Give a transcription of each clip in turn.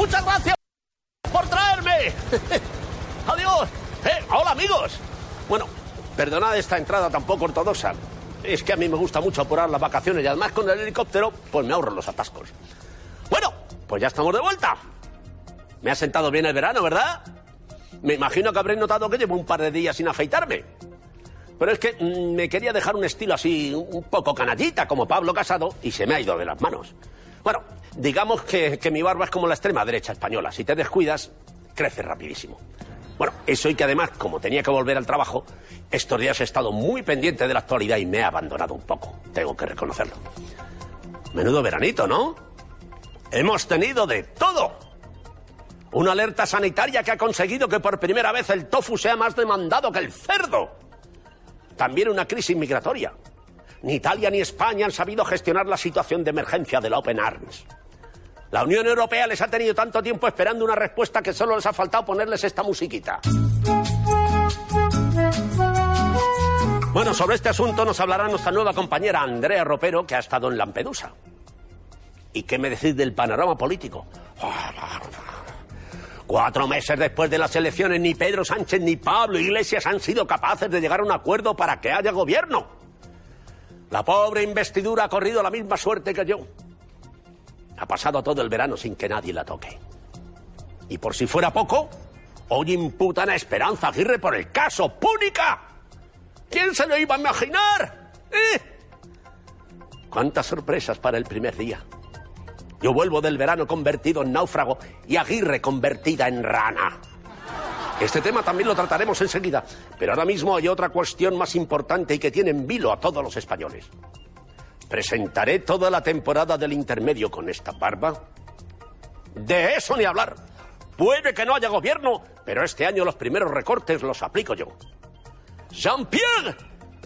Muchas gracias por traerme. Adiós. Eh, hola amigos. Bueno, perdonad esta entrada tan poco ortodoxa. Es que a mí me gusta mucho apurar las vacaciones y además con el helicóptero pues me ahorro los atascos. Bueno, pues ya estamos de vuelta. Me ha sentado bien el verano, ¿verdad? Me imagino que habréis notado que llevo un par de días sin afeitarme. Pero es que mm, me quería dejar un estilo así, un poco canallita, como Pablo Casado, y se me ha ido de las manos. Bueno, digamos que, mi barba es como la extrema derecha española. Si te descuidas, crece rapidísimo. Bueno, eso y que además, como tenía que volver al trabajo, estos días he estado muy pendiente de la actualidad y me he abandonado un poco. Tengo que reconocerlo. Menudo veranito, ¿no? Hemos tenido de todo. Una alerta sanitaria que ha conseguido que por primera vez el tofu sea más demandado que el cerdo. También una crisis migratoria. Ni Italia ni España han sabido gestionar la situación de emergencia de la Open Arms. La Unión Europea les ha tenido tanto tiempo esperando una respuesta que solo les ha faltado ponerles esta musiquita. Bueno, sobre este asunto nos hablará nuestra nueva compañera Andrea Ropero, que ha estado en Lampedusa. ¿Y qué me decís del panorama político? Cuatro meses después de las elecciones, ni Pedro Sánchez ni Pablo Iglesias han sido capaces de llegar a un acuerdo para que haya gobierno. La pobre investidura ha corrido la misma suerte que yo. Ha pasado todo el verano sin que nadie la toque. Y por si fuera poco, hoy imputan a Esperanza Aguirre por el caso Púnica. ¿Quién se lo iba a imaginar? ¿Eh? ¿Cuántas sorpresas para el primer día? Yo vuelvo del verano convertido en náufrago y Aguirre convertida en rana. Este tema también lo trataremos enseguida, pero ahora mismo hay otra cuestión más importante y que tiene en vilo a todos los españoles. ¿Presentaré toda la temporada del intermedio con esta barba? De eso ni hablar. Puede que no haya gobierno, pero este año los primeros recortes los aplico yo. Jean-Pierre,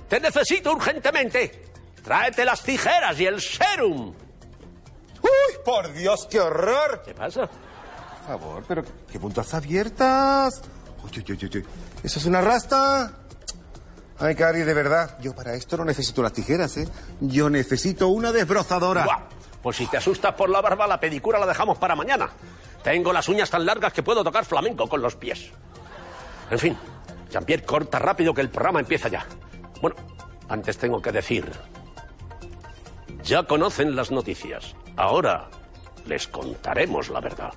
te necesito urgentemente. Tráete las tijeras y el serum. ¡Uy, por Dios, qué horror! ¿Qué pasa? Por favor, pero qué puntas abiertas. Uy, uy, uy, uy. ¿Eso es una rasta? Ay, Cari, de verdad, yo para esto no necesito las tijeras, ¿eh? Yo necesito una desbrozadora. Buah, Pues si te asustas por la barba, la pedicura la dejamos para mañana. Tengo las uñas tan largas que puedo tocar flamenco con los pies. En fin, Jean-Pierre, corta rápido que el programa empieza ya. Bueno, antes tengo que decir... Ya conocen las noticias. Ahora les contaremos la verdad.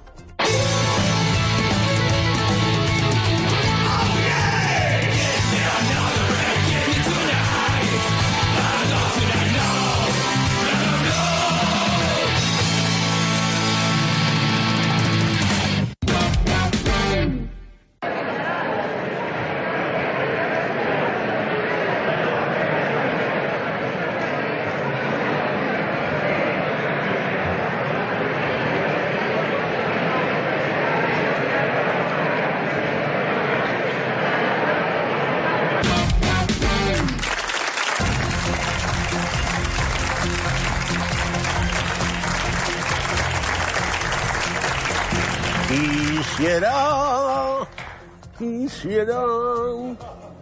Quisiera,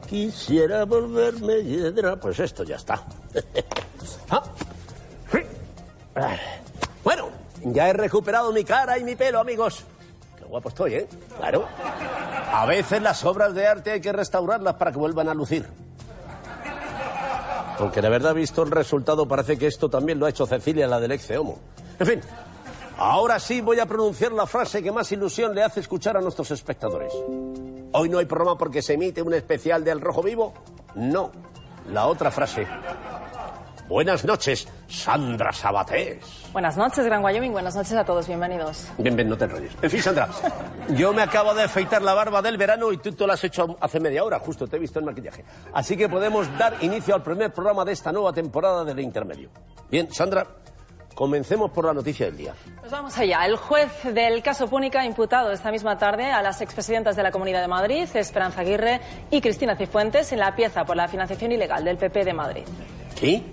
quisiera volverme hiedra. Pues esto ya está. Ah. Bueno, ya he recuperado mi cara y mi pelo, amigos. Qué guapo estoy, ¿eh? Claro. A veces las obras de arte hay que restaurarlas para que vuelvan a lucir. Aunque de verdad, visto el resultado, parece que esto también lo ha hecho Cecilia, la del ex Homo. En fin, ahora sí voy a pronunciar la frase que más ilusión le hace escuchar a nuestros espectadores. Hoy no hay programa porque se emite un especial del Rojo Vivo. No, la otra frase. Buenas noches, Sandra Sabatés. Buenas noches, Gran Wyoming. Buenas noches a todos. Bienvenidos. Bien, bien, no te enrolles. En fin, Sandra, yo me acabo de afeitar la barba del verano y tú te la has hecho hace media hora, justo te he visto el maquillaje. Así que podemos dar inicio al primer programa de esta nueva temporada del Intermedio. Bien, Sandra, comencemos por la noticia del día. Pues vamos allá. El juez del caso Púnica ha imputado esta misma tarde a las expresidentas de la Comunidad de Madrid, Esperanza Aguirre y Cristina Cifuentes, en la pieza por la financiación ilegal del PP de Madrid. ¿Sí?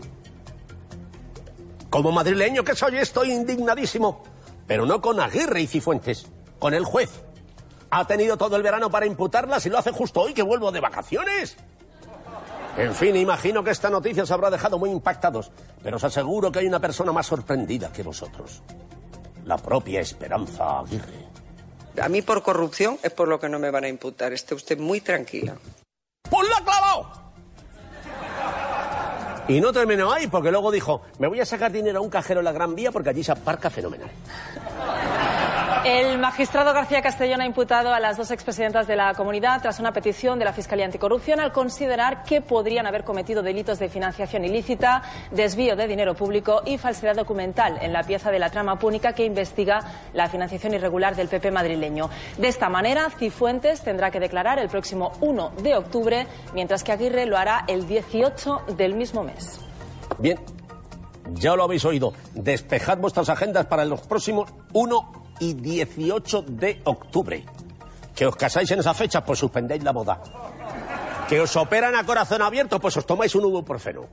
Como madrileño que soy, estoy indignadísimo. Pero no con Aguirre y Cifuentes, con el juez. Ha tenido todo el verano para imputarlas y lo hace justo hoy que vuelvo de vacaciones. En fin, imagino que esta noticia os habrá dejado muy impactados, pero os aseguro que hay una persona más sorprendida que vosotros. la propia Esperanza Aguirre. A mí por corrupción es por lo que no me van a imputar. Esté usted muy tranquila. ¡Pues la clavado! Y no terminó ahí, porque luego dijo, me voy a sacar dinero a un cajero en la Gran Vía porque allí se aparca fenomenal. El magistrado García Castellón ha imputado a las dos expresidentas de la comunidad tras una petición de la Fiscalía Anticorrupción al considerar que podrían haber cometido delitos de financiación ilícita, desvío de dinero público y falsedad documental en la pieza de la trama púnica que investiga la financiación irregular del PP madrileño. De esta manera, Cifuentes tendrá que declarar el próximo 1 de octubre, mientras que Aguirre lo hará el 18 del mismo mes. Bien, ya lo habéis oído. Despejad vuestras agendas para los próximos 1 y 18 de octubre. Que os casáis en esa fecha, pues suspendéis la boda. Que os operan a corazón abierto, pues os tomáis un ibuprofeno.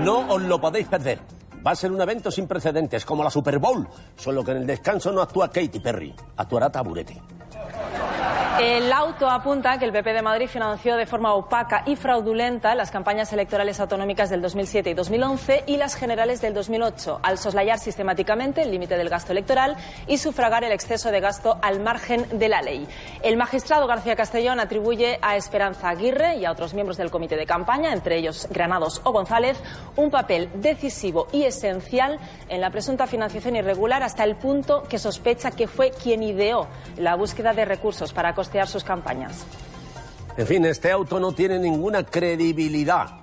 No os lo podéis perder. Va a ser un evento sin precedentes, como la Super Bowl, solo que en el descanso no actúa Katy Perry, actuará Taburete. El auto apunta que el PP de Madrid financió de forma opaca y fraudulenta las campañas electorales autonómicas del 2007 y 2011 y las generales del 2008, al soslayar sistemáticamente el límite del gasto electoral y sufragar el exceso de gasto al margen de la ley. El magistrado García Castellón atribuye a Esperanza Aguirre y a otros miembros del comité de campaña, entre ellos Granados o González, un papel decisivo y esencial en la presunta financiación irregular hasta el punto que sospecha que fue quien ideó la búsqueda de recursos para costear sus campañas. En fin, este auto no tiene ninguna credibilidad.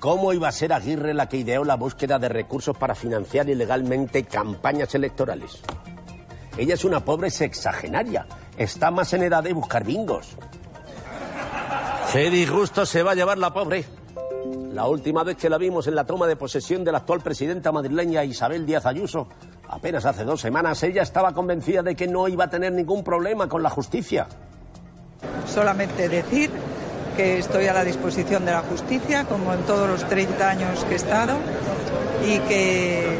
¿Cómo iba a ser Aguirre la que ideó la búsqueda de recursos para financiar ilegalmente campañas electorales? Ella es una pobre sexagenaria. Está más en edad de buscar bingos. Qué disgusto se va a llevar la pobre. La última vez que la vimos en la toma de posesión de la actual presidenta madrileña Isabel Díaz Ayuso, apenas hace dos semanas, ella estaba convencida de que no iba a tener ningún problema con la justicia. Solamente decir que estoy a la disposición de la justicia, como en todos los 30 años que he estado, y que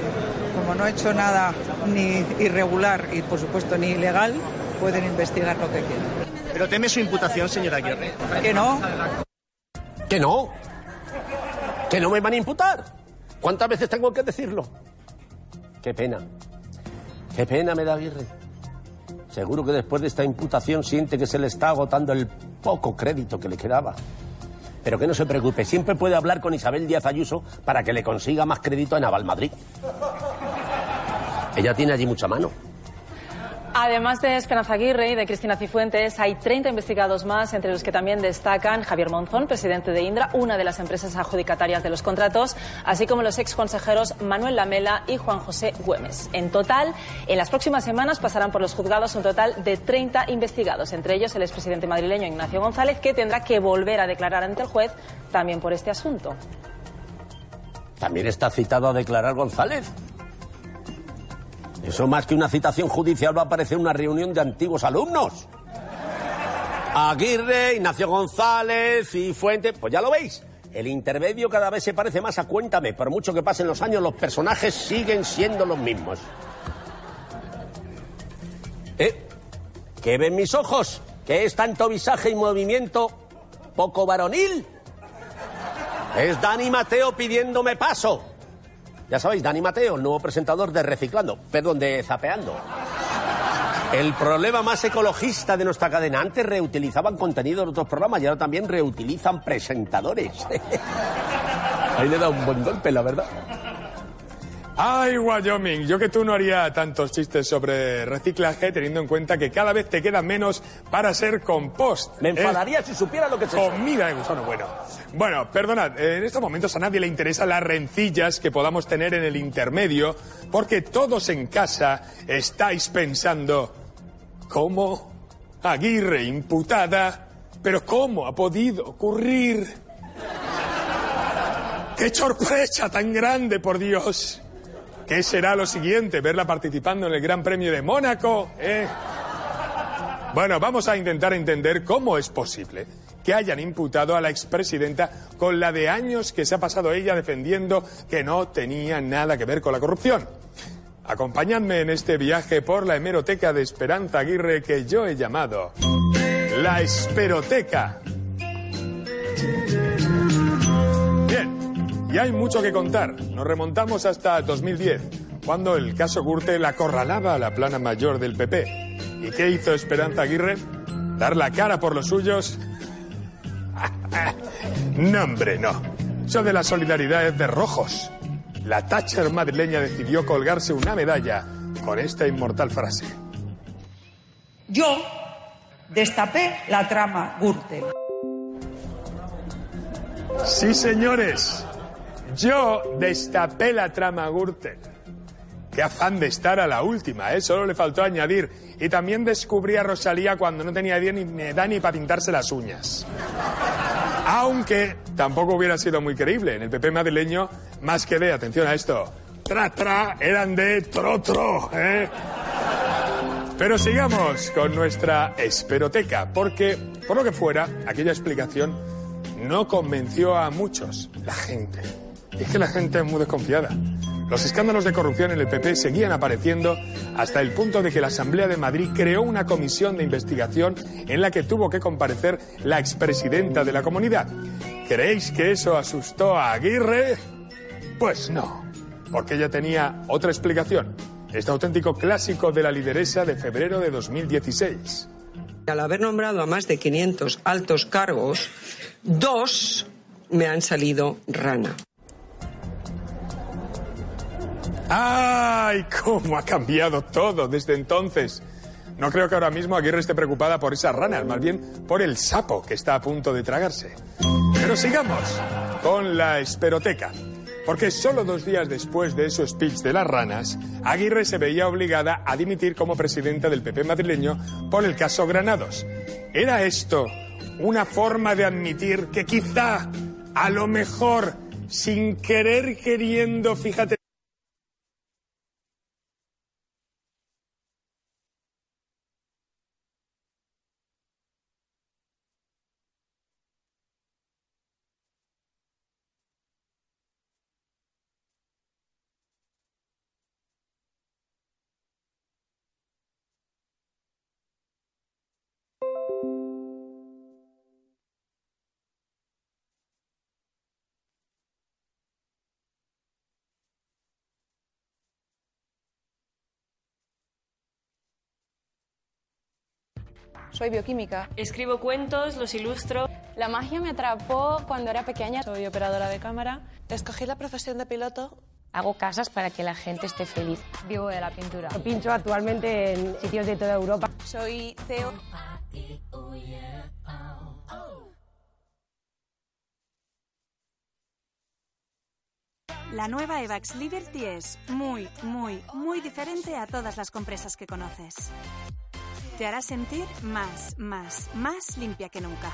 como no he hecho nada ni irregular y por supuesto ni ilegal, pueden investigar lo que quieran. ¿Pero teme su imputación, señora Aguirre? Que no, ¿Que no? ¿Que no me van a imputar? ¿Cuántas veces tengo que decirlo? Qué pena. Qué pena me da Aguirre. Seguro que después de esta imputación siente que se le está agotando el poco crédito que le quedaba. Pero que no se preocupe, siempre puede hablar con Isabel Díaz Ayuso para que le consiga más crédito en Aval Madrid. Ella tiene allí mucha mano. Además de Esperanza Aguirre y de Cristina Cifuentes, hay 30 investigados más, entre los que también destacan Javier Monzón, presidente de Indra, una de las empresas adjudicatarias de los contratos, así como los ex consejeros Manuel Lamela y Juan José Güemes. En total, en las próximas semanas pasarán por los juzgados un total de 30 investigados, entre ellos el expresidente madrileño Ignacio González, que tendrá que volver a declarar ante el juez también por este asunto. También está citado a declarar González. Eso más que una citación judicial va a parecer una reunión de antiguos alumnos. Aguirre, Ignacio González y Fuente, pues ya lo veis. El intermedio cada vez se parece más a Cuéntame. Por mucho que pasen los años, los personajes siguen siendo los mismos. ¿Eh? ¿Qué ven mis ojos? ¿Qué es tanto visaje y movimiento poco varonil? Es Dani Mateo pidiéndome paso. Ya sabéis, Dani Mateo, el nuevo presentador de Reciclando, perdón, de Zapeando. El problema más ecologista de nuestra cadena. Antes reutilizaban contenido de otros programas y ahora también reutilizan presentadores. Ahí le da un buen golpe, la verdad. Ay, Wyoming, yo que tú no haría tantos chistes sobre reciclaje teniendo en cuenta que cada vez te queda menos para ser compost. Me enfadaría si supiera lo que se Comida de gusano, bueno. Bueno, perdonad, en estos momentos a nadie le interesa las rencillas que podamos tener en el intermedio, porque todos en casa estáis pensando, ¿cómo? Aguirre imputada, pero ¿cómo ha podido ocurrir? ¡Qué sorpresa tan grande, por Dios! ¿Qué será lo siguiente? ¿Verla participando en el Gran Premio de Mónaco? ¿Eh? Bueno, vamos a intentar entender cómo es posible que hayan imputado a la expresidenta con la de años que se ha pasado ella defendiendo que no tenía nada que ver con la corrupción. Acompañadme en este viaje por la hemeroteca de Esperanza Aguirre que yo he llamado la Esperoteca. Y hay mucho que contar. Nos remontamos hasta 2010. cuando el caso Gürtel acorralaba a la plana mayor del PP. ¿Y qué hizo Esperanza Aguirre? ¿Dar la cara por los suyos? no, hombre, no. Eso de la solidaridad es de rojos. La Thatcher madrileña decidió colgarse una medalla con esta inmortal frase. Yo destapé la trama Gürtel. Sí, señores. Yo destapé la trama Gürtel. Qué afán de estar a la última, ¿eh? Solo le faltó añadir. Y también descubrí a Rosalía cuando no tenía ni me da ni para pintarse las uñas. Aunque tampoco hubiera sido muy creíble. En el PP madrileño, más que de, atención a esto, tra tra, eran de tro tro, ¿eh? Pero sigamos con nuestra esperoteca, porque, por lo que fuera, aquella explicación no convenció a muchos, la gente. Es que la gente es muy desconfiada. Los escándalos de corrupción en el PP seguían apareciendo hasta el punto de que la Asamblea de Madrid creó una comisión de investigación en la que tuvo que comparecer la expresidenta de la comunidad. ¿Creéis que eso asustó a Aguirre? Pues no, porque ella tenía otra explicación. Este auténtico clásico de la lideresa de febrero de 2016. Al haber nombrado a más de 500 altos cargos, dos me han salido rana. ¡Ay! ¿Cómo ha cambiado todo desde entonces? No creo que ahora mismo Aguirre esté preocupada por esas ranas, más bien por el sapo que está a punto de tragarse. Pero sigamos con la esperoteca. Porque solo dos días después de su speech de las ranas, Aguirre se veía obligada a dimitir como presidenta del PP madrileño por el caso Granados. ¿Era esto una forma de admitir que quizá, a lo mejor, sin querer queriendo, fíjate, Soy bioquímica. Escribo cuentos, los ilustro. La magia me atrapó cuando era pequeña. Soy operadora de cámara. Escogí la profesión de piloto. Hago casas para que la gente esté feliz. Vivo de la pintura. Pincho actualmente en sitios de toda Europa. Soy CEO. La nueva Evax Liberty es muy, muy, muy diferente a todas las compresas que conoces. Te hará sentir más, más, más limpia que nunca.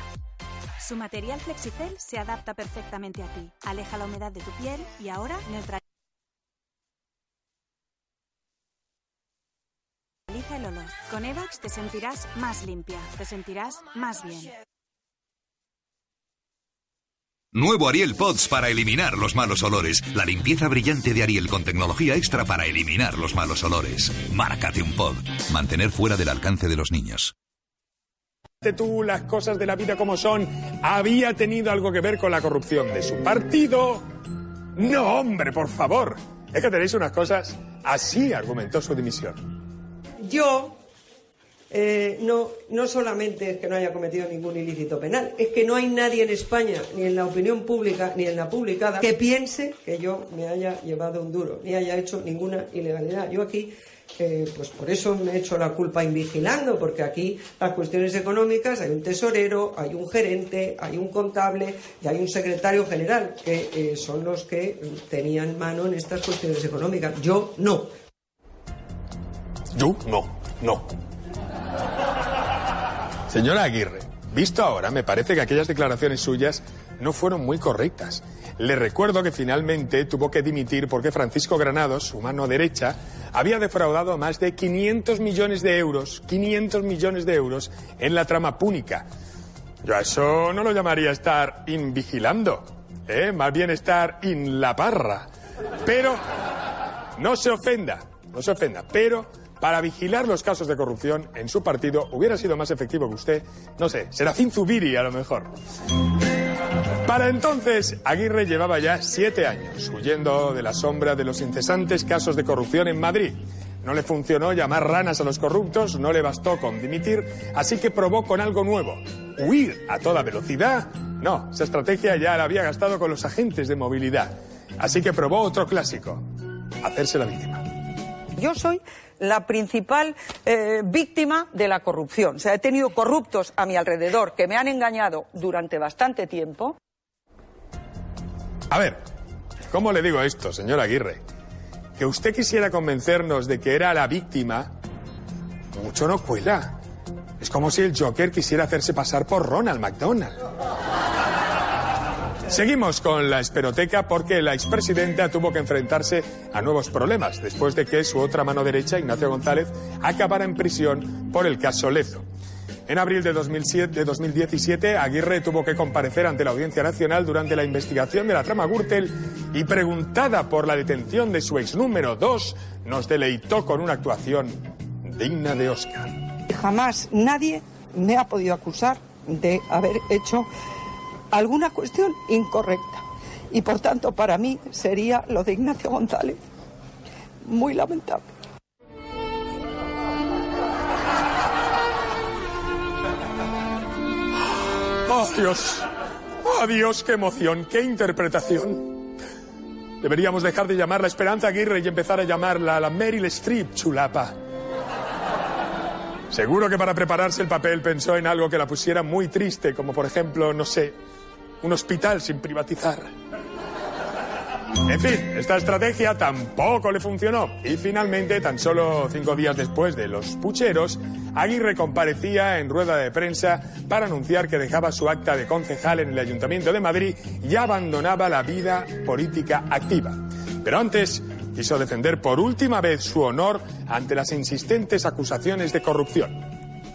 Su material Flexicel se adapta perfectamente a ti, aleja la humedad de tu piel y ahora neutraliza el olor. Con Evax te sentirás más limpia, te sentirás más bien. Nuevo Ariel Pods para eliminar los malos olores. La limpieza brillante de Ariel con tecnología extra para eliminar los malos olores. Márcate un pod. Mantener fuera del alcance de los niños. Tú, las cosas de la vida como son, había tenido algo que ver con la corrupción de su partido. No, hombre, por favor. Es que tenéis unas cosas. Así argumentó su dimisión. Yo eh, no, no solamente es que no haya cometido ningún ilícito penal, es que no hay nadie en España, ni en la opinión pública, ni en la publicada, que piense que yo me haya llevado un duro, ni haya hecho ninguna ilegalidad. Yo aquí, eh, pues por eso me he hecho la culpa invigilando, porque aquí las cuestiones económicas hay un tesorero, hay un gerente, hay un contable y hay un secretario general, que eh, son los que tenían mano en estas cuestiones económicas. Yo no. Yo no, no. Señora Aguirre, visto ahora, me parece que aquellas declaraciones suyas no fueron muy correctas. Le recuerdo que finalmente tuvo que dimitir porque Francisco Granados, su mano derecha, había defraudado más de 500 millones de euros, 500 millones de euros en la trama púnica. Yo a eso no lo llamaría estar invigilando, ¿eh? más bien estar in la parra. Pero no se ofenda, no se ofenda, pero para vigilar los casos de corrupción en su partido hubiera sido más efectivo que usted, no sé, Serafín Zubiri a lo mejor. Para entonces, Aguirre llevaba ya siete años huyendo de la sombra de los incesantes casos de corrupción en Madrid. No le funcionó llamar ranas a los corruptos, no le bastó con dimitir, así que probó con algo nuevo. Huir a toda velocidad. No, esa estrategia ya la había gastado con los agentes de movilidad. Así que probó otro clásico, hacerse la víctima. Yo soy la principal eh, víctima de la corrupción. O sea, he tenido corruptos a mi alrededor que me han engañado durante bastante tiempo. A ver, ¿cómo le digo esto, señor Aguirre? Que usted quisiera convencernos de que era la víctima, mucho no cuela. Es como si el Joker quisiera hacerse pasar por Ronald McDonald. Seguimos con la esperoteca porque la expresidenta tuvo que enfrentarse a nuevos problemas después de que su otra mano derecha, Ignacio González, acabara en prisión por el caso Lezo. En abril de, 2007, de 2017, Aguirre tuvo que comparecer ante la Audiencia Nacional durante la investigación de la trama Gürtel y preguntada por la detención de su ex número 2, nos deleitó con una actuación digna de Oscar. Jamás nadie me ha podido acusar de haber hecho alguna cuestión incorrecta. Y por tanto, para mí sería lo de Ignacio González. Muy lamentable. ¡Oh, Dios! ¡Oh! ¡Qué emoción! ¡Qué interpretación! Deberíamos dejar de llamarla Esperanza Aguirre y empezar a llamarla la Meryl Streep chulapa. Seguro que para prepararse el papel pensó en algo que la pusiera muy triste, como por ejemplo, no sé, un hospital sin privatizar. En fin, esta estrategia tampoco le funcionó y finalmente, tan solo cinco días después de los pucheros, Aguirre comparecía en rueda de prensa para anunciar que dejaba su acta de concejal en el Ayuntamiento de Madrid y abandonaba la vida política activa. Pero antes quiso defender por última vez su honor ante las insistentes acusaciones de corrupción.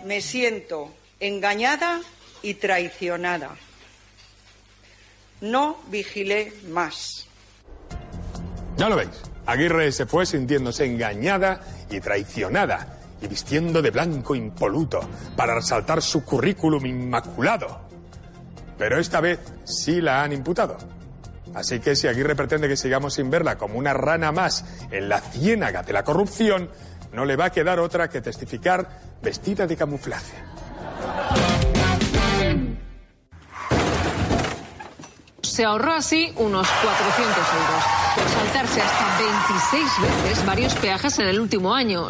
Me siento engañada y traicionada. No vigilé más. Ya lo veis, Aguirre se fue sintiéndose engañada y traicionada y vistiendo de blanco impoluto para resaltar su currículum inmaculado. Pero esta vez sí la han imputado. Así que si Aguirre pretende que sigamos sin verla como una rana más en la ciénaga de la corrupción, no le va a quedar otra que testificar vestida de camuflaje. Se ahorró así unos 400 euros por saltarse hasta 26 veces varios peajes en el último año.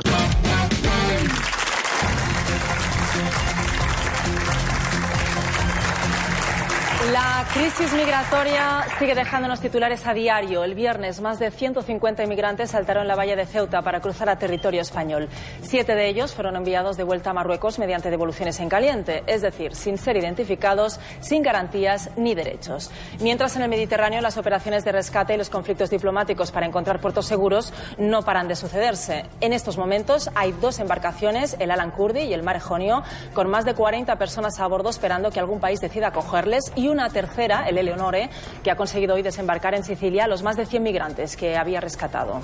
La crisis migratoria sigue dejándonos titulares a diario. El viernes, más de 150 inmigrantes saltaron la valla de Ceuta para cruzar a territorio español. Siete de ellos fueron enviados de vuelta a Marruecos mediante devoluciones en caliente, es decir, sin ser identificados, sin garantías ni derechos. Mientras en el Mediterráneo las operaciones de rescate y los conflictos diplomáticos para encontrar puertos seguros no paran de sucederse. En estos momentos hay dos embarcaciones, el Alan Kurdi y el Mare Jonio, con más de 40 personas a bordo esperando que algún país decida acogerles y una tercera, el Eleonore, que ha conseguido hoy desembarcar en Sicilia a los más de 100 migrantes que había rescatado.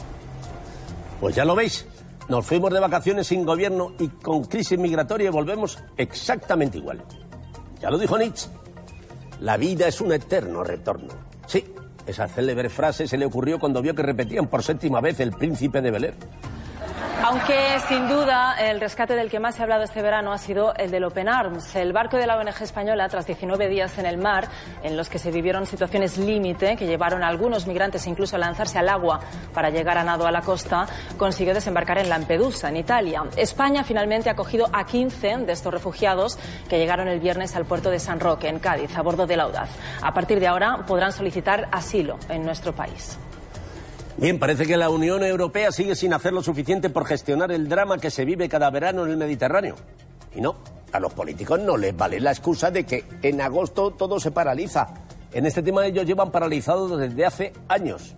Pues ya lo veis. Nos fuimos de vacaciones sin gobierno y con crisis migratoria y volvemos exactamente igual. Ya lo dijo Nietzsche. La vida es un eterno retorno. Sí, esa célebre frase se le ocurrió cuando vio que repetían por séptima vez el príncipe de Bel aunque sin duda el rescate del que más se ha hablado este verano ha sido el del Open Arms, el barco de la ONG española tras 19 días en el mar en los que se vivieron situaciones límite que llevaron a algunos migrantes incluso a lanzarse al agua para llegar a nado a la costa, consiguió desembarcar en Lampedusa, en Italia. España finalmente ha acogido a 15 de estos refugiados que llegaron el viernes al puerto de San Roque, en Cádiz, a bordo del Audaz. A partir de ahora podrán solicitar asilo en nuestro país. Bien, parece que la Unión Europea sigue sin hacer lo suficiente por gestionar el drama que se vive cada verano en el Mediterráneo. Y no, a los políticos no les vale la excusa de que en agosto todo se paraliza. En este tema ellos llevan paralizados desde hace años.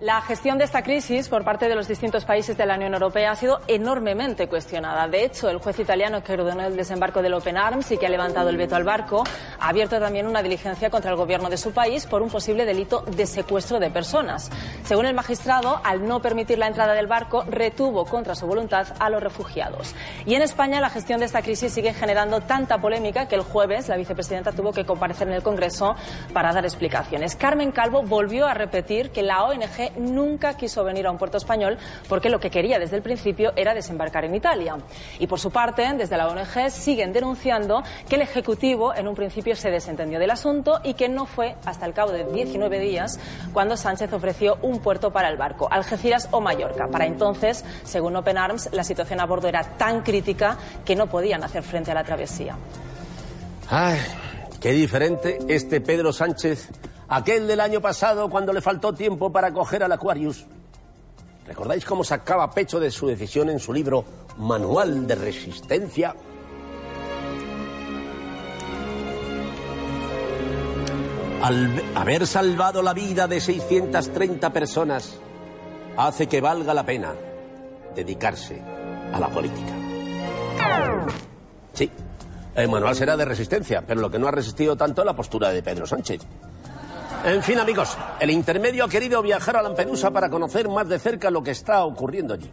La gestión de esta crisis por parte de los distintos países de la Unión Europea ha sido enormemente cuestionada. De hecho, el juez italiano que ordenó el desembarco del Open Arms y que ha levantado el veto al barco ha abierto también una diligencia contra el gobierno de su país por un posible delito de secuestro de personas. Según el magistrado, al no permitir la entrada del barco, retuvo contra su voluntad a los refugiados. Y en España, la gestión de esta crisis sigue generando tanta polémica que el jueves la vicepresidenta tuvo que comparecer en el Congreso para dar explicaciones. Carmen Calvo volvió a repetir que la ONG nunca quiso venir a un puerto español porque lo que quería desde el principio era desembarcar en Italia. Y por su parte, desde la ONG siguen denunciando que el Ejecutivo en un principio se desentendió del asunto y que no fue hasta el cabo de 19 días cuando Sánchez ofreció un puerto para el barco, Algeciras o Mallorca. Para entonces, según Open Arms, la situación a bordo era tan crítica que no podían hacer frente a la travesía. Ay, qué diferente este Pedro Sánchez Aquel del año pasado cuando le faltó tiempo para coger al Aquarius. ¿Recordáis cómo sacaba pecho de su decisión en su libro Manual de Resistencia? Al haber salvado la vida de 630 personas, hace que valga la pena dedicarse a la política. Sí, el manual será de resistencia, pero lo que no ha resistido tanto es la postura de Pedro Sánchez. En fin, amigos, el intermedio ha querido viajar a Lampedusa para conocer más de cerca lo que está ocurriendo allí.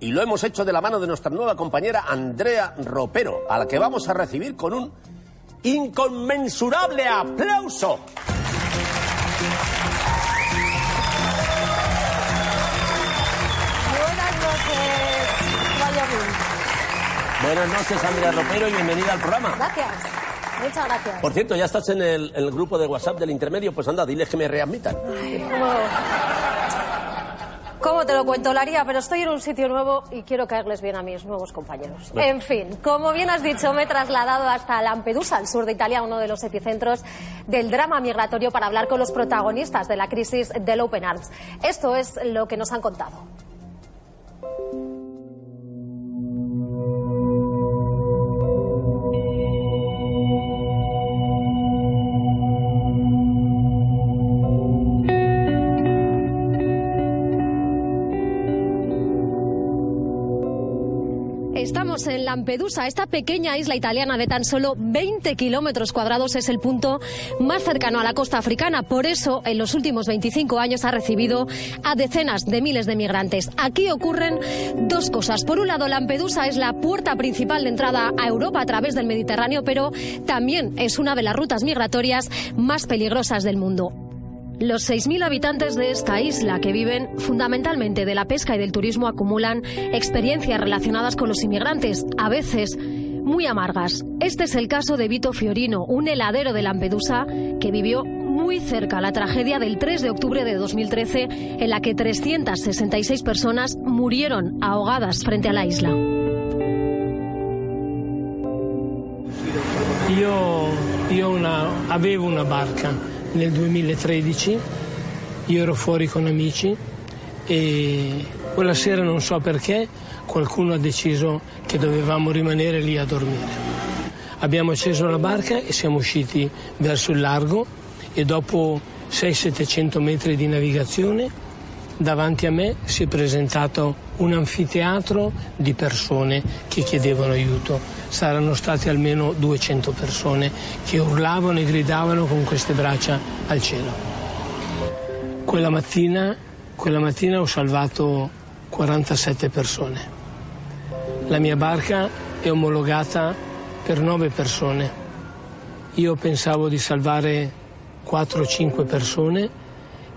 Y lo hemos hecho de la mano de nuestra nueva compañera Andrea Ropero, a la que vamos a recibir con un inconmensurable aplauso. Buenas noches, Vaya Buenas noches, Andrea Ropero, y bienvenida al programa. Gracias. Muchas gracias. Por cierto, ya estás en el, el grupo de WhatsApp del intermedio, pues anda, diles que me readmitan. ¿Cómo, cómo te lo cuento, Laría? Pero estoy en un sitio nuevo y quiero caerles bien a mis nuevos compañeros. En fin, como bien has dicho, me he trasladado hasta Lampedusa, al sur de Italia, uno de los epicentros del drama migratorio, para hablar con los protagonistas de la crisis del Open Arms. Esto es lo que nos han contado. Estamos en Lampedusa, esta pequeña isla italiana de tan solo 20 kilómetros cuadrados es el punto más cercano a la costa africana. Por eso, en los últimos 25 años ha recibido a decenas de miles de migrantes. Aquí ocurren dos cosas. Por un lado, Lampedusa es la puerta principal de entrada a Europa a través del Mediterráneo, pero también es una de las rutas migratorias más peligrosas del mundo. Los 6.000 habitantes de esta isla, que viven fundamentalmente de la pesca y del turismo, acumulan experiencias relacionadas con los inmigrantes, a veces muy amargas. Este es el caso de Vito Fiorino, un heladero de Lampedusa que vivió muy cerca la tragedia del 3 de octubre de 2013, en la que 366 personas murieron ahogadas frente a la isla. Io, io una- una barca nel 2013, io ero fuori con amici e quella sera non so perché qualcuno ha deciso che dovevamo rimanere lì a dormire. Abbiamo acceso la barca e siamo usciti verso il largo e dopo 600-700 metri di navigazione davanti a me si è presentato un anfiteatro di persone che chiedevano aiuto. Saranno state almeno 200 persone che urlavano e gridavano con queste braccia al cielo. Quella mattina, quella mattina ho salvato 47 persone. La mia barca è omologata per 9 persone. Io pensavo di salvare 4-5 persone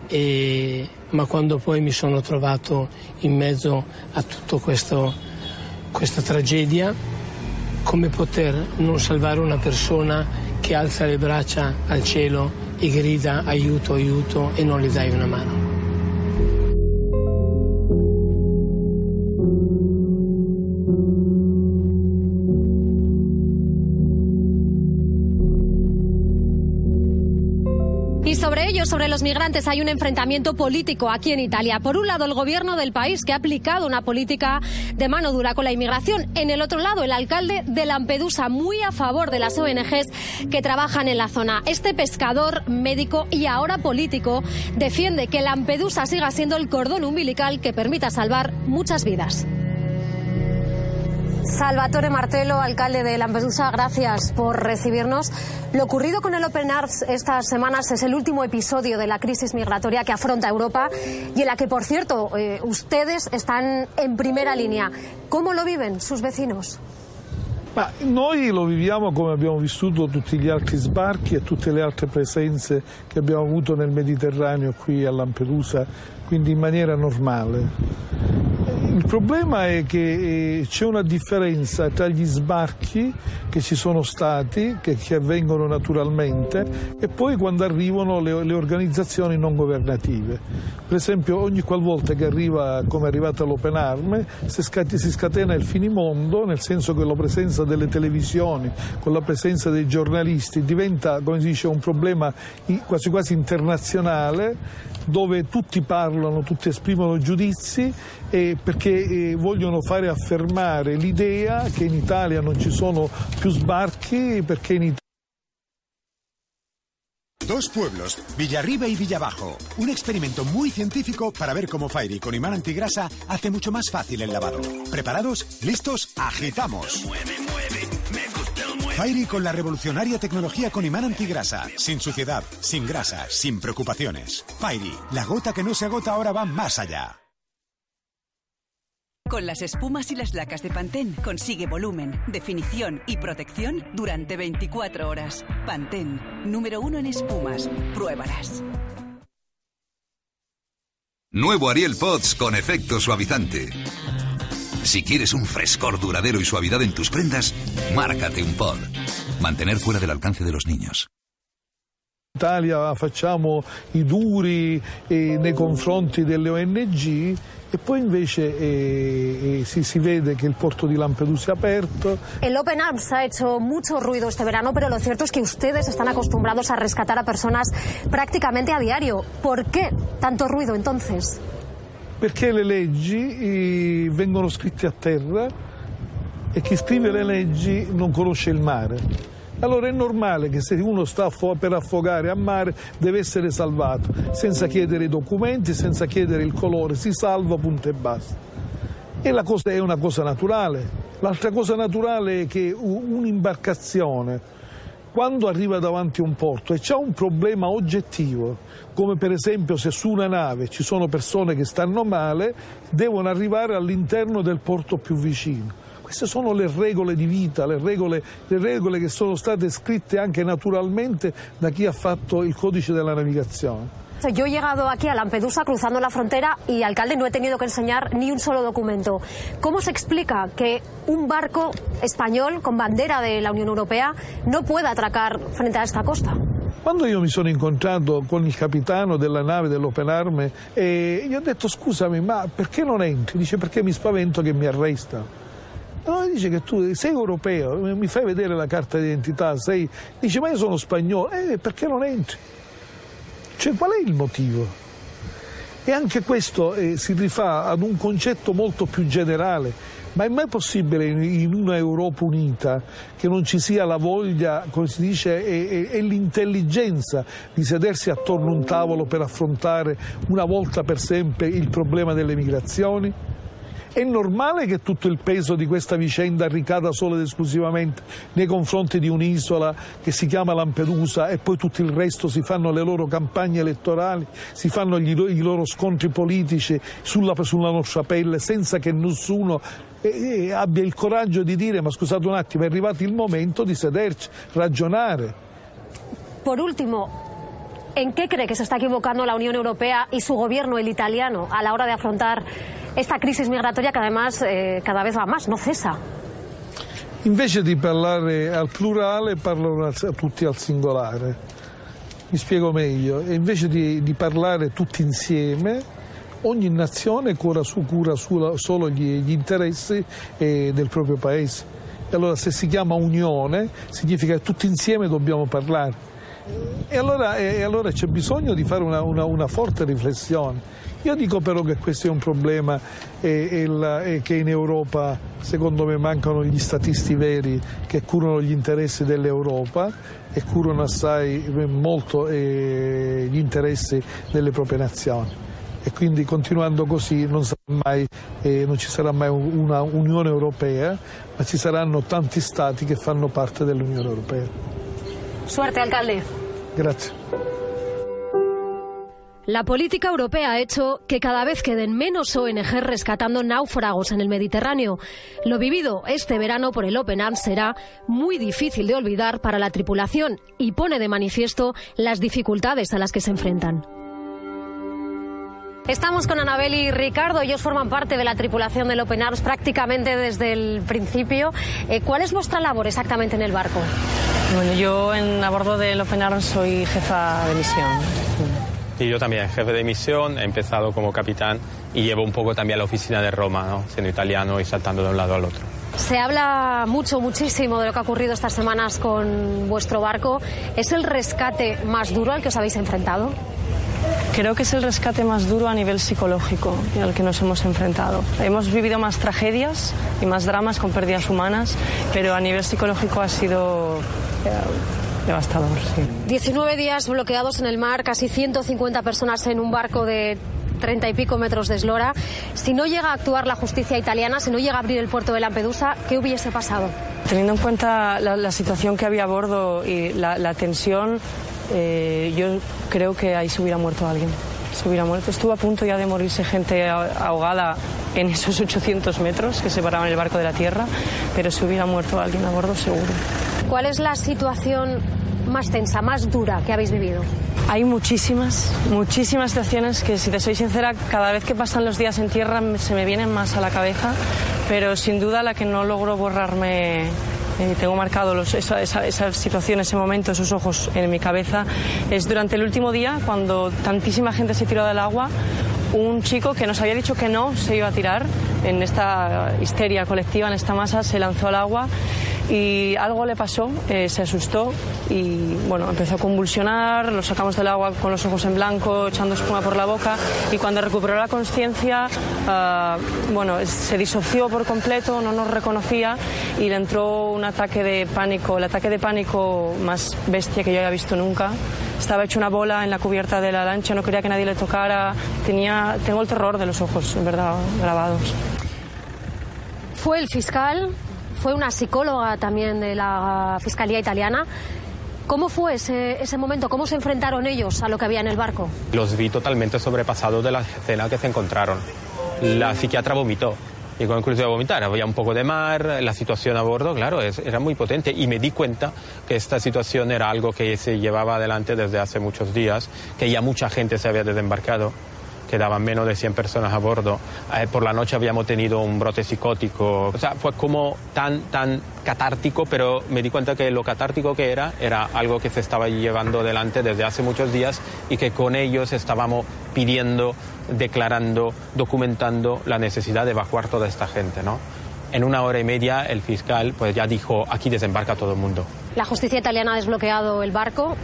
e- ma quando poi mi sono trovato in mezzo a tutta questa tragedia, come poter non salvare una persona che alza le braccia al cielo e grida aiuto, aiuto e non le dai una mano? Migrantes hay un enfrentamiento político aquí en Italia. Por un lado, el gobierno del país que ha aplicado una política de mano dura con la inmigración. En el otro lado, el alcalde de Lampedusa, muy a favor de las ONGs que trabajan en la zona. Este pescador, médico y ahora político defiende que Lampedusa siga siendo el cordón umbilical que permita salvar muchas vidas. Salvatore Martelo, alcalde de Lampedusa, gracias por recibirnos. Lo ocurrido con el Open Arms estas semanas es el último episodio de la crisis migratoria que afronta Europa y en la que, por cierto, eh, ustedes están en primera línea. ¿Cómo lo viven sus vecinos? Ma noi lo viviamo come abbiamo vissuto tutti gli altri sbarchi e tutte le altre presenze che abbiamo avuto nel Mediterraneo qui a Lampedusa, quindi in maniera normale. Il problema è che eh, c'è una differenza tra gli sbarchi che ci sono stati, che, che avvengono naturalmente, e poi quando arrivano le, le, organizzazioni non governative. Per esempio ogni qualvolta che arriva, come è arrivata l'Open Arm, si, scati, si scatena il finimondo, nel senso che la presenza delle televisioni, con la presenza dei giornalisti, diventa, come si dice, un problema quasi quasi internazionale, dove tutti parlano, tutti esprimono giudizi eh, perché eh, vogliono fare affermare l'idea che in Italia non ci sono più Italia Dos pueblos, Villarriba y Villabajo. Un experimento muy científico para ver cómo Fairy con imán antigrasa hace mucho más fácil el lavado. ¿Preparados? ¿Listos? ¡Agitamos! Fairy con la revolucionaria tecnología con imán antigrasa. Sin suciedad, sin grasa, sin preocupaciones. Fairy, la gota que no se agota ahora va más allá. Con las espumas y las lacas de Pantene consigue volumen, definición y protección durante 24 horas. Pantene, número uno en espumas. Pruébalas. Nuevo Ariel Pods con efecto suavizante. Si quieres un frescor duradero y suavidad en tus prendas, márcate un pod. Mantener fuera del alcance de los niños. Italia facciamo i duri eh, nei confronti delle ONG e poi invece eh, eh, si, si, vede que el puerto de Lampedusa è aperto. El Open Arms ha hecho mucho ruido este verano, pero lo cierto es que ustedes están acostumbrados a rescatar a personas prácticamente a diario. ¿Por qué tanto ruido entonces? Perché le leggi eh, vengono scritte a terra e chi scrive le leggi non conosce il mare. Allora è normale che se uno sta per affogare a mare deve essere salvato, senza chiedere i documenti, senza chiedere il colore, si salva punto e basta. E la cosa è una cosa naturale. L'altra cosa naturale è che un'imbarcazione, quando arriva davanti a un porto e c'è un problema oggettivo, come per esempio se su una nave ci sono persone che stanno male, devono arrivare all'interno del porto più vicino queste sono le regole di vita, le regole, le regole che sono state scritte anche naturalmente da chi ha fatto il codice della navigazione. Yo he llegado aquí a Lampedusa cruzando la frontera y, alcalde, no he tenido que enseñar ni un solo documento. ¿Cómo se explica que un barco español con bandera de la Unión Europea no pueda atracar frente a esta costa? Quando io mi sono incontrato con il capitano della nave dell'Open Arme, eh, gli ho detto scusami, ma perché non entri? Dice perché mi spavento che mi arresta. No, dice che tu sei europeo, mi fai vedere la carta d'identità, sei... dice ma io sono spagnolo, eh, perché non entri? Cioè qual è il motivo? E anche questo eh, si rifà ad un concetto molto più generale. Ma è mai possibile in una Europa unita che non ci sia la voglia, come si dice, e, e, e l'intelligenza di sedersi attorno a un tavolo per affrontare una volta per sempre il problema delle migrazioni? È normale che tutto il peso di questa vicenda ricada solo ed esclusivamente nei confronti di un'isola che si chiama Lampedusa e poi tutto il resto si fanno le loro campagne elettorali, si fanno gli, i loro scontri politici sulla, sulla nostra pelle senza che nessuno eh, eh, abbia il coraggio di dire ma scusate un attimo è arrivato il momento di sederci, ragionare. Por último, ¿En qué cree que se está equivocando la Unión Europea y su gobierno, el italiano, a la hora de afrontar esta crisis migratoria que además eh, cada vez va más, no cesa? Invece di parlare al plurale parlano tutti al singolare. Mi spiego meglio, invece di, di parlare tutti insieme, ogni nazione cura, su, cura su, solo gli, gli interessi eh, del proprio paese. E allora se si chiama unione significa che tutti insieme dobbiamo parlare E allora, e allora c'è bisogno di fare una, una, una, forte riflessione. Io dico però che questo è un problema e, e, la, e, che in Europa secondo me mancano gli statisti veri che curano gli interessi dell'Europa e curano assai molto eh, gli interessi delle proprie nazioni e quindi continuando così non, mai, eh, non, ci sarà mai una Unione Europea, ma ci saranno tanti Stati che fanno parte dell'Unione Europea. Suerte, alcalde. Gracias. La política europea ha hecho que cada vez queden menos ONG rescatando náufragos en el Mediterráneo. Lo vivido este verano por el Open Arms será muy difícil de olvidar para la tripulación y pone de manifiesto las dificultades a las que se enfrentan. Estamos con Anabel y Ricardo, ellos forman parte de la tripulación del Open Arms prácticamente desde el principio. Eh, ¿Cuál es vuestra labor exactamente en el barco? Bueno, yo en, a bordo del Open Arms soy jefa de misión. Y yo también, jefe de misión, he empezado como capitán y llevo un poco también la oficina de Roma, ¿no? siendo italiano y saltando de un lado al otro. Se habla mucho, muchísimo de lo que ha ocurrido estas semanas con vuestro barco. ¿Es el rescate más duro al que os habéis enfrentado? Creo que es el rescate más duro a nivel psicológico al que nos hemos enfrentado. Hemos vivido más tragedias y más dramas con pérdidas humanas, pero a nivel psicológico ha sido eh, devastador. Sí. 19 días bloqueados en el mar, casi 150 personas en un barco de 30 y pico metros de eslora. Si no llega a actuar la justicia italiana, si no llega a abrir el puerto de Lampedusa, ¿qué hubiese pasado? Teniendo en cuenta la, la situación que había a bordo y la, la tensión, eh, yo creo que ahí se hubiera muerto alguien. Se hubiera muerto. Estuvo a punto ya de morirse gente ahogada en esos 800 metros que separaban el barco de la tierra, pero se hubiera muerto alguien a bordo seguro. ¿Cuál es la situación más tensa, más dura que habéis vivido? Hay muchísimas, muchísimas situaciones que, si te soy sincera, cada vez que pasan los días en tierra se me vienen más a la cabeza, pero sin duda la que no logro borrarme eh, tengo marcado esa, esa, esa, situación, ese momento, esos ojos en mi cabeza, es durante el último día, cuando tantísima gente se tiró del agua, un chico que nos había dicho que no se iba a tirar en esta histeria colectiva, en esta masa, se lanzó al agua y algo le pasó, eh, se asustó y bueno, empezó a convulsionar, lo sacamos del agua con los ojos en blanco, echando espuma por la boca y cuando recuperó la conciencia, uh, bueno, se disoció por completo, no nos reconocía y le entró un ataque de pánico, el ataque de pánico más bestia que yo haya visto nunca. Estaba hecho una bola en la cubierta de la lancha, no quería que nadie le tocara, tenía, tengo el terror de los ojos, en verdad, grabados. Fue el fiscal fue una psicóloga también de la Fiscalía Italiana. ¿Cómo fue ese, ese, momento? ¿Cómo se enfrentaron ellos a lo que había en el barco? Los vi totalmente sobrepasados de la escena que se encontraron. La psiquiatra vomitó. Llegó incluso a vomitar. Había un poco de mar, la situación a bordo, claro, es, era muy potente. Y me di cuenta que esta situación era algo que se llevaba adelante desde hace muchos días, que ya mucha gente se había desembarcado quedaban menos de 100 personas a bordo. Eh, por la noche habíamos tenido un brote psicótico. O sea, fue como tan, tan catártico, pero me di cuenta que lo catártico que era era algo que se estaba llevando adelante desde hace muchos días y que con ellos estábamos pidiendo, declarando, documentando la necesidad de evacuar toda esta gente, ¿no? En una hora y media el fiscal pues ya dijo aquí desembarca todo el mundo. La justicia italiana ha desbloqueado el barco.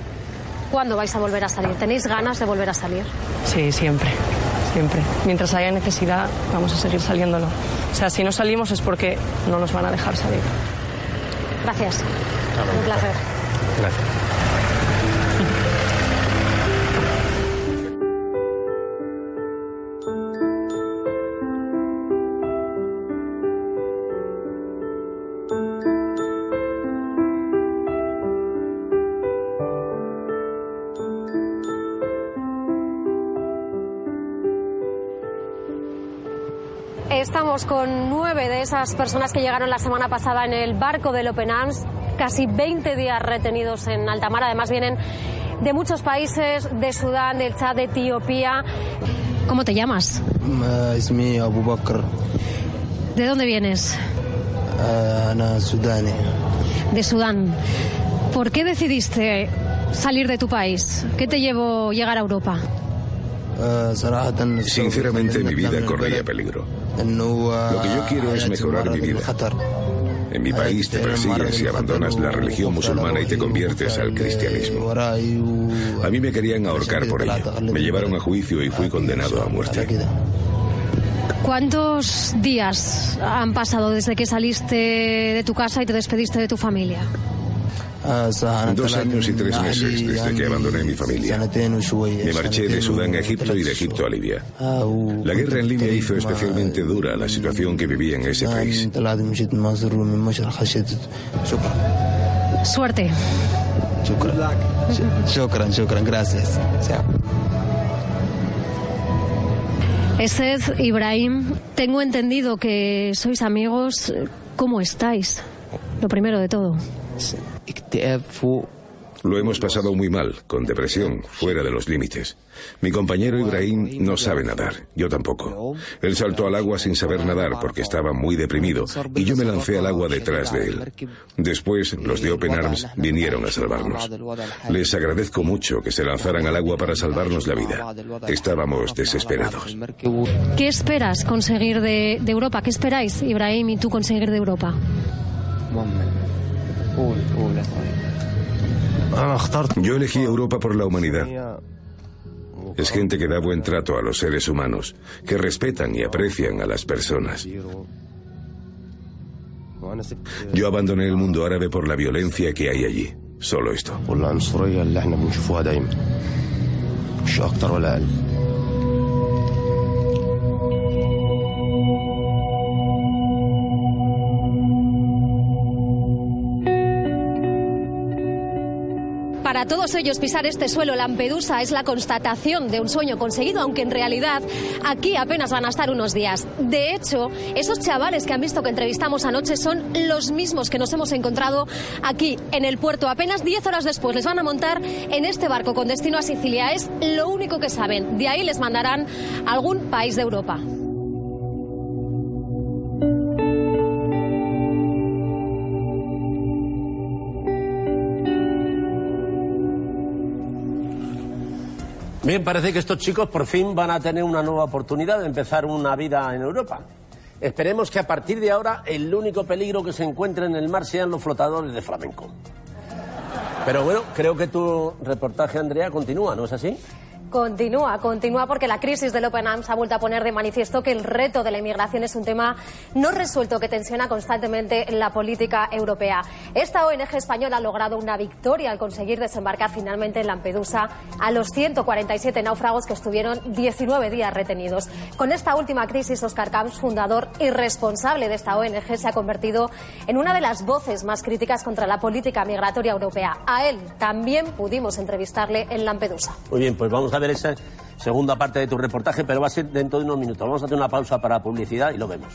¿Cuándo vais a volver a salir? ¿Tenéis ganas de volver a salir? Sí, siempre, siempre. Mientras haya necesidad, vamos a seguir saliéndolo. O sea, si no salimos es porque no nos van a dejar salir. Gracias. Un placer. Gracias. Estamos con nueve de esas personas que llegaron la semana pasada en el barco del Open Arms, casi 20 días retenidos en Altamar. Además vienen de muchos países, de Sudán, del Chad, de Etiopía. ¿Cómo te llamas? Uh, es mi Abu Bakr. ¿De dónde vienes? Uh, ana Sudán. De Sudán. ¿Por qué decidiste salir de tu país? ¿Qué te llevó llegar a Europa? Sinceramente mi vida corría peligro. Lo que yo quiero es mejorar mi vida. En mi país te persigues y abandonas la religión musulmana y te conviertes al cristianismo. A mí me querían ahorcar por ello. Me llevaron a juicio y fui condenado a muerte. ¿Cuántos días han pasado desde que saliste de tu casa y te despediste de tu familia? Dos años y tres meses desde que abandoné mi familia. Me marché de Sudán a Egipto y de Egipto a Libia. La guerra en Libia hizo especialmente dura la situación que vivía en ese país. Suerte. Shukran, shukran, gracias. Esed, Ibrahim, tengo entendido que sois amigos. ¿Cómo estáis? Lo primero de todo. Lo hemos pasado muy mal, con depresión, fuera de los límites. Mi compañero Ibrahim no sabe nadar, yo tampoco. Él saltó al agua sin saber nadar porque estaba muy deprimido y yo me lancé al agua detrás de él. Después, los de Open Arms vinieron a salvarnos. Les agradezco mucho que se lanzaran al agua para salvarnos la vida. Estábamos desesperados. ¿Qué esperas conseguir de, de Europa? ¿Qué esperáis, Ibrahim, y tú conseguir de Europa? Yo elegí Europa por la humanidad. Es gente que da buen trato a los seres humanos, que respetan y aprecian a las personas. Yo abandoné el mundo árabe por la violencia que hay allí. Solo esto. Para todos ellos pisar este suelo Lampedusa es la constatación de un sueño conseguido, aunque en realidad aquí apenas van a estar unos días. De hecho, esos chavales que han visto que entrevistamos anoche son los mismos que nos hemos encontrado aquí en el puerto. Apenas 10 horas después les van a montar en este barco con destino a Sicilia. Es lo único que saben. De ahí les mandarán a algún país de Europa. Bien, parece que estos chicos por fin van a tener una nueva oportunidad de empezar una vida en Europa. Esperemos que a partir de ahora el único peligro que se encuentre en el mar sean los flotadores de flamenco. Pero bueno, creo que tu reportaje, Andrea, continúa, ¿no es así? Continúa, continúa porque la crisis del Open Arms ha vuelto a poner de manifiesto que el reto de la inmigración es un tema no resuelto que tensiona constantemente la política europea. Esta ONG española ha logrado una victoria al conseguir desembarcar finalmente en Lampedusa a los 147 náufragos que estuvieron 19 días retenidos. Con esta última crisis, Oscar Camps, fundador y responsable de esta ONG, se ha convertido en una de las voces más críticas contra la política migratoria europea. A él también pudimos entrevistarle en Lampedusa. Muy bien, pues vamos a ver esa segunda parte de tu reportaje, pero va a ser dentro de unos minutos. Vamos a hacer una pausa para publicidad y lo vemos.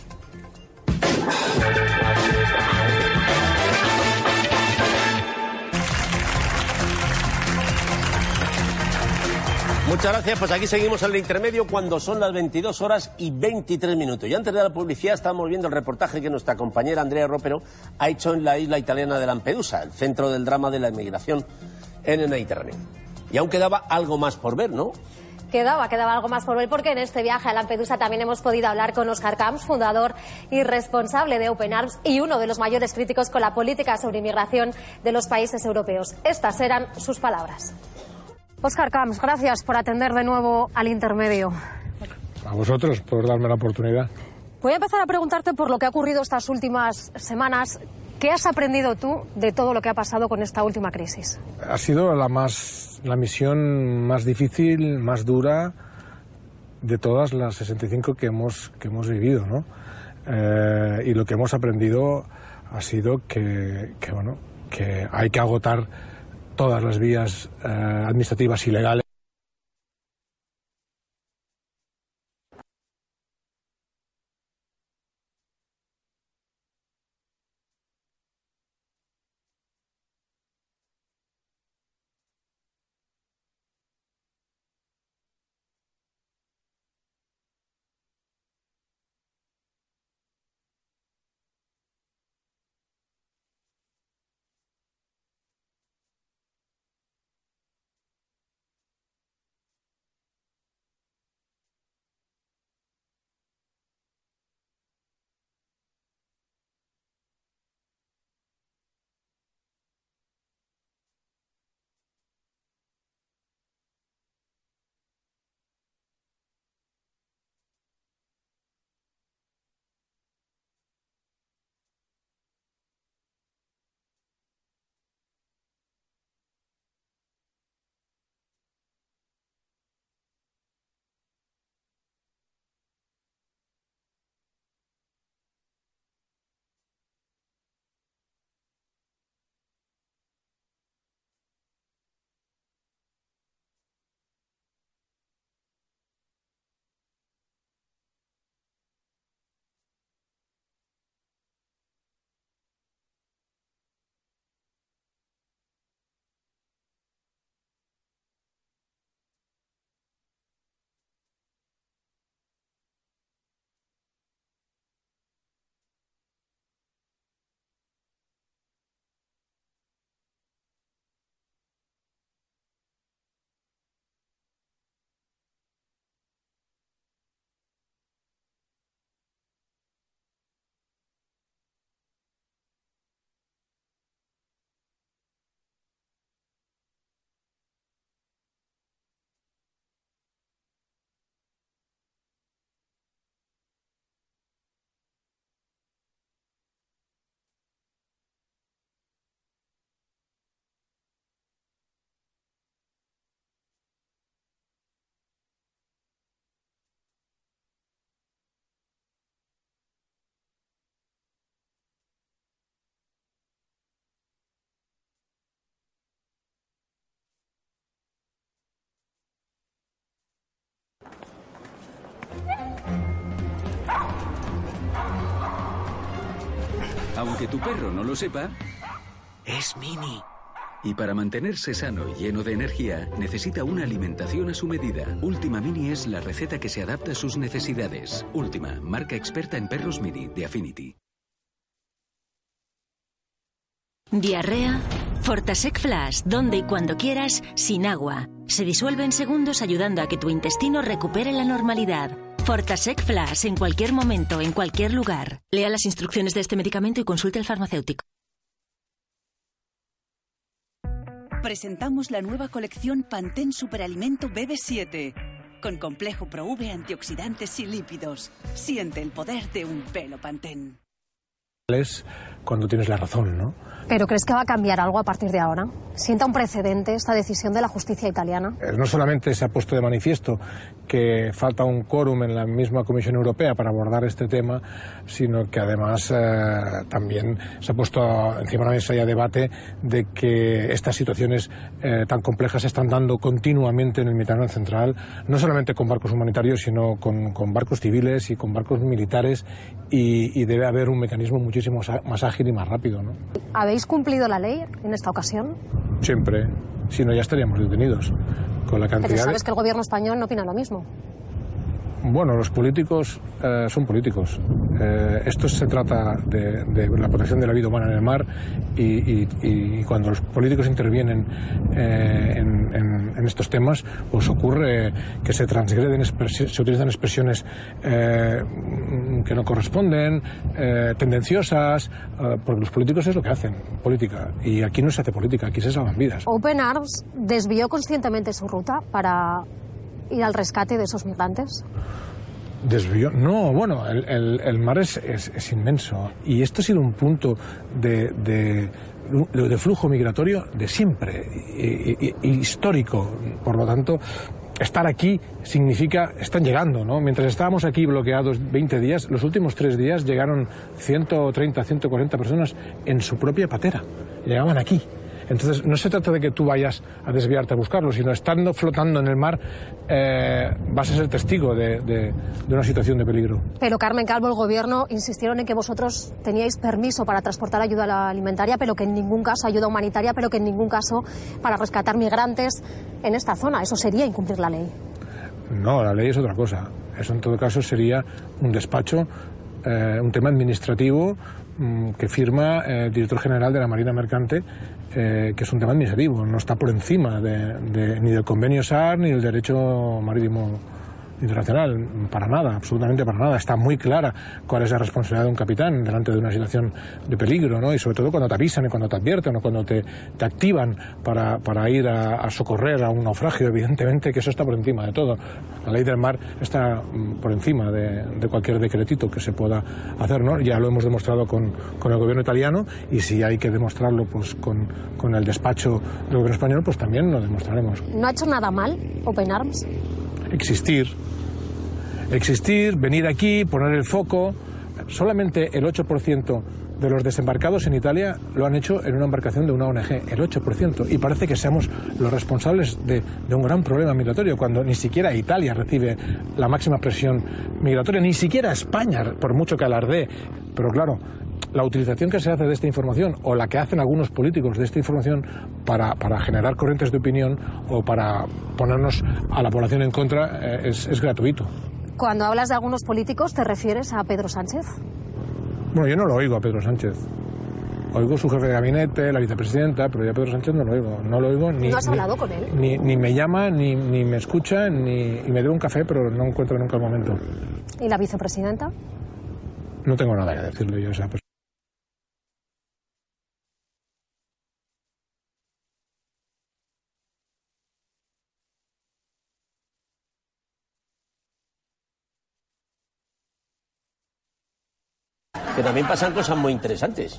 Muchas gracias. Pues aquí seguimos en el intermedio cuando son las 22 horas y 23 minutos. Y antes de la publicidad estamos viendo el reportaje que nuestra compañera Andrea Ropero ha hecho en la isla italiana de Lampedusa, el centro del drama de la inmigración en el Mediterráneo. Y aún quedaba algo más por ver, ¿no? Quedaba, quedaba algo más por ver porque en este viaje a Lampedusa también hemos podido hablar con Oscar Camps, fundador y responsable de Open Arms y uno de los mayores críticos con la política sobre inmigración de los países europeos. Estas eran sus palabras. Oscar Camps, gracias por atender de nuevo al intermedio. A vosotros por darme la oportunidad. Voy a empezar a preguntarte por lo que ha ocurrido estas últimas semanas. ¿Qué has aprendido tú de todo lo que ha pasado con esta última crisis? Ha sido la más la misión más difícil, más dura de todas las 65 que hemos que hemos vivido, ¿no? Eh, y lo que hemos aprendido ha sido que, bueno que hay que agotar todas las vías eh, administrativas y legales. Aunque tu perro no lo sepa, es mini. Y para mantenerse sano y lleno de energía, necesita una alimentación a su medida. Última Mini es la receta que se adapta a sus necesidades. Última, marca experta en perros mini de Affinity. Diarrea. Fortasec Flash, donde y cuando quieras, sin agua. Se disuelve en segundos ayudando a que tu intestino recupere la normalidad. Fortasec Flash, en cualquier momento, en cualquier lugar. Lea las instrucciones de este medicamento y consulte al farmacéutico. Presentamos la nueva colección Pantene Superalimento BB7. Con complejo Pro antioxidantes y lípidos. Siente el poder de un pelo Pantene. Es cuando tienes la razón, ¿no? ¿Pero crees que va a cambiar algo a partir de ahora? ¿Sienta un precedente esta decisión de la justicia italiana? Eh, No solamente se ha puesto de manifiesto que falta un quórum en la misma Comisión Europea para abordar este tema, sino que además eh, también se ha puesto encima de la mesa y a debate de que estas situaciones eh, tan complejas se están dando continuamente en el Mediterráneo Central, no solamente con barcos humanitarios, sino con, con barcos civiles y con barcos militares, y, y debe haber un mecanismo muchísimo sa- más ágil y más rápido. ¿no? ¿Habéis cumplido la ley en esta ocasión? Siempre, si no ya estaríamos detenidos. Con la Pero cantidad de... sabes que el gobierno español no opina lo mismo. Bueno, los políticos eh, son políticos. Eh, esto se trata de, de la protección de la vida humana en el mar y, y- y cuando los políticos intervienen eh, en, en- en estos temas, pues ocurre que se transgreden, se utilizan expresiones eh, que no corresponden, eh, tendenciosas, eh, porque los políticos es lo que hacen, política. Y aquí no se hace política, aquí se salvan vidas. Open Arms desvió conscientemente su ruta para ir al rescate de esos migrantes. Desvío. No, bueno, el, el- el mar es, es- es inmenso. Y esto ha sido un punto de, de, de flujo migratorio de siempre, y- y- y histórico. Por lo tanto, estar aquí significa, están llegando, ¿no? Mientras estábamos aquí bloqueados 20 días, los últimos tres días llegaron 130, 140 personas en su propia patera. Llegaban aquí. Entonces, no se trata de que tú vayas a desviarte a buscarlo, sino estando flotando en el mar, eh, vas a ser testigo de, de- de una situación de peligro. Pero Carmen Calvo, el gobierno, insistieron en que vosotros teníais permiso para transportar ayuda alimentaria, pero que en ningún caso ayuda humanitaria, pero que en ningún caso para rescatar migrantes en esta zona. Eso sería incumplir la ley. No, la ley es otra cosa. Eso en todo caso sería un despacho, eh, un tema administrativo mm, que firma eh, el director general de la Marina Mercante, eh, que es un tema administrativo, no está por encima de, de- ni del convenio SAR ni del derecho marítimo internacional, para nada, absolutamente para nada. Está muy clara cuál es la responsabilidad de un capitán delante de una situación de peligro, ¿no? Y sobre todo cuando te avisan y cuando te advierten o cuando te, te activan para, para ir a, socorrer a un naufragio, evidentemente que eso está por encima de todo. La ley del mar está mm, por encima de, de cualquier decretito que se pueda hacer, ¿no? Ya lo hemos demostrado con, con el gobierno italiano y si hay que demostrarlo pues con, con el despacho del gobierno español, pues también lo demostraremos. ¿No ha hecho nada mal Open Arms? Existir. Existir, venir aquí, poner el foco. Solamente el 8% de los desembarcados en Italia lo han hecho en una embarcación de una ONG, el 8%. Y parece que seamos los responsables de, de un gran problema migratorio, cuando ni siquiera Italia recibe la máxima presión migratoria, ni siquiera España, por mucho que alardee. Pero claro, la utilización que se hace de esta información o la que hacen algunos políticos de esta información para, para generar corrientes de opinión o para ponernos a la población en contra eh, es, es gratuito. Cuando hablas de algunos políticos, ¿te refieres a Pedro Sánchez? Bueno, yo no lo oigo a Pedro Sánchez. Oigo su jefe de gabinete, la vicepresidenta, pero yo a Pedro Sánchez no lo oigo. No lo oigo ni, ¿No has ni- hablado con él? ni, ni me llama, ni, ni me escucha, ni y me debe un café, pero no encuentro nunca el momento. ¿Y la vicepresidenta? No tengo nada que decirle yo a esa persona. Que también pasan cosas muy interesantes.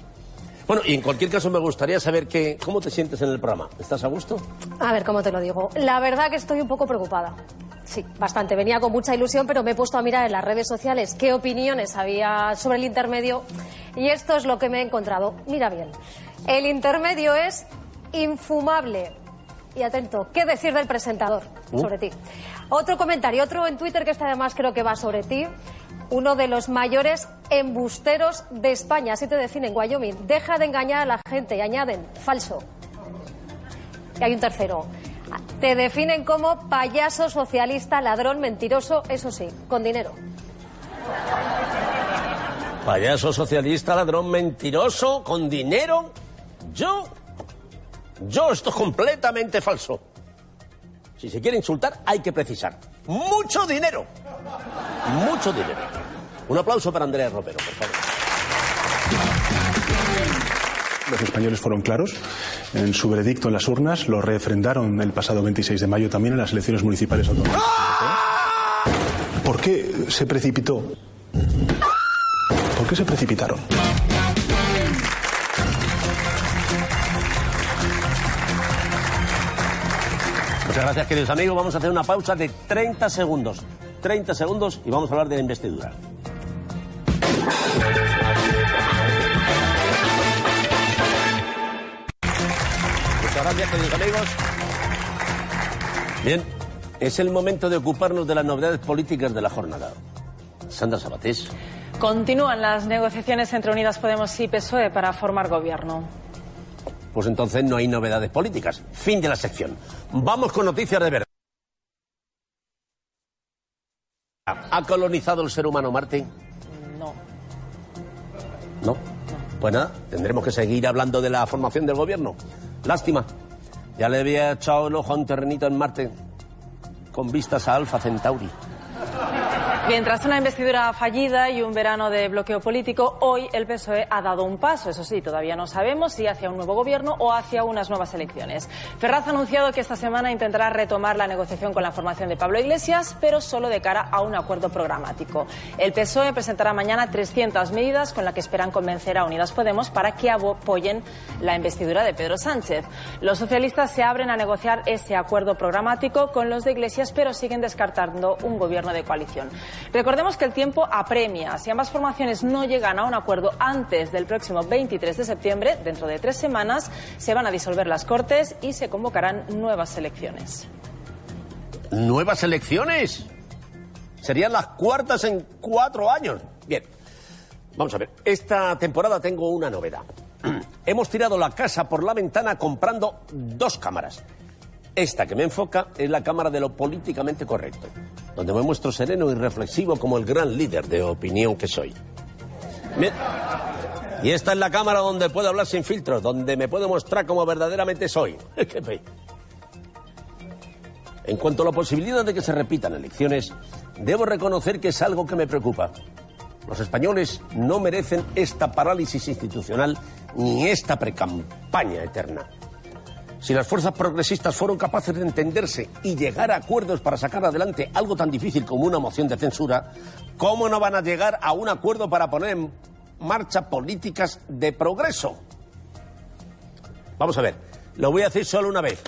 Bueno, y en cualquier caso me gustaría saber que, cómo te sientes en el programa. ¿Estás a gusto? A ver, ¿cómo te lo digo? La verdad que estoy un poco preocupada. Sí, bastante. Venía con mucha ilusión, pero me he puesto a mirar en las redes sociales qué opiniones había sobre el intermedio y esto es lo que me he encontrado. Mira bien, el intermedio es infumable. Y atento, ¿qué decir del presentador Uh. sobre ti? Otro comentario, otro en Twitter que está además creo que va sobre ti. Uno de los mayores embusteros de España. Así te definen, Wyoming. Deja de engañar a la gente y añaden, falso. Y hay un tercero. Te definen como payaso socialista, ladrón, mentiroso, eso sí, con dinero. Payaso socialista, ladrón mentiroso, con dinero. Yo. Yo, esto es completamente falso. Si se quiere insultar, hay que precisar. Mucho dinero. Mucho dinero. Un aplauso para Andrea Ropero, por favor. Los españoles fueron claros en su veredicto en las urnas, lo refrendaron el pasado 26 de mayo también en las elecciones municipales autonómicas. ¿Por qué se precipitó? ¿Por qué se precipitaron? Muchas gracias, queridos amigos. Vamos a hacer una pausa de 30 segundos. 30 segundos y vamos a hablar de la investidura. Muchas gracias, queridos amigos. Bien, es el momento de ocuparnos de las novedades políticas de la jornada. Sandra Sabatés. Continúan las negociaciones entre Unidas Podemos y PSOE para formar gobierno. Pues entonces no hay novedades políticas. Fin de la sección. Vamos con noticias de verdad. ¿Ha colonizado el ser humano Marte? No. ¿No? Pues nada, tendremos que seguir hablando de la formación del gobierno. Lástima. Ya le había echado el ojo a un terrenito en Marte con vistas a Alfa Centauri. Bien, tras una investidura fallida y un verano de bloqueo político, hoy el PSOE ha dado un paso. Eso sí, todavía no sabemos si hacia un nuevo gobierno o hacia unas nuevas elecciones. Ferraz ha anunciado que esta semana intentará retomar la negociación con la formación de Pablo Iglesias, pero solo de cara a un acuerdo programático. El PSOE presentará mañana 300 medidas con las que esperan convencer a Unidas Podemos para que apoyen la investidura de Pedro Sánchez. Los socialistas se abren a negociar ese acuerdo programático con los de Iglesias, pero siguen descartando un gobierno de coalición. Recordemos que el tiempo apremia. Si ambas formaciones no llegan a un acuerdo antes del próximo 23 de septiembre, dentro de tres semanas, se van a disolver las Cortes y se convocarán nuevas elecciones. ¿Nuevas elecciones? Serían las cuartas en cuatro años. Bien, vamos a ver. Esta temporada tengo una novedad. Hemos tirado la casa por la ventana comprando dos cámaras. Esta que me enfoca es la cámara de lo políticamente correcto, donde me muestro sereno y reflexivo como el gran líder de opinión que soy. Y esta es la cámara donde puedo hablar sin filtros, donde me puedo mostrar como verdaderamente soy. En cuanto a la posibilidad de que se repitan elecciones, debo reconocer que es algo que me preocupa. Los españoles no merecen esta parálisis institucional ni esta precampaña eterna. Si las fuerzas progresistas fueron capaces de entenderse y llegar a acuerdos para sacar adelante algo tan difícil como una moción de censura, ¿cómo no van a llegar a un acuerdo para poner en marcha políticas de progreso? Vamos a ver, lo voy a decir solo una vez.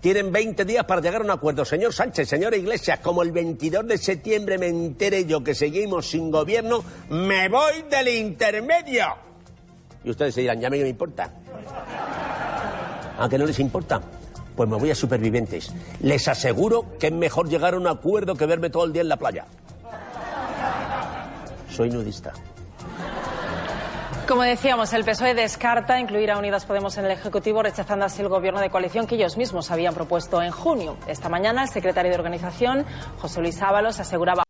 Tienen 20 días para llegar a un acuerdo. Señor Sánchez, señora Iglesias, como el 22 de septiembre me entere yo que seguimos sin gobierno, me voy del intermedio. Y ustedes se dirán, ya no me importa. Aunque no les importa, pues me voy a supervivientes. Les aseguro que es mejor llegar a un acuerdo que verme todo el día en la playa. Soy nudista. Como decíamos, el PSOE descarta incluir a Unidas Podemos en el Ejecutivo, rechazando así el gobierno de coalición que ellos mismos habían propuesto en junio. Esta mañana, el secretario de organización, José Luis Ábalos, aseguraba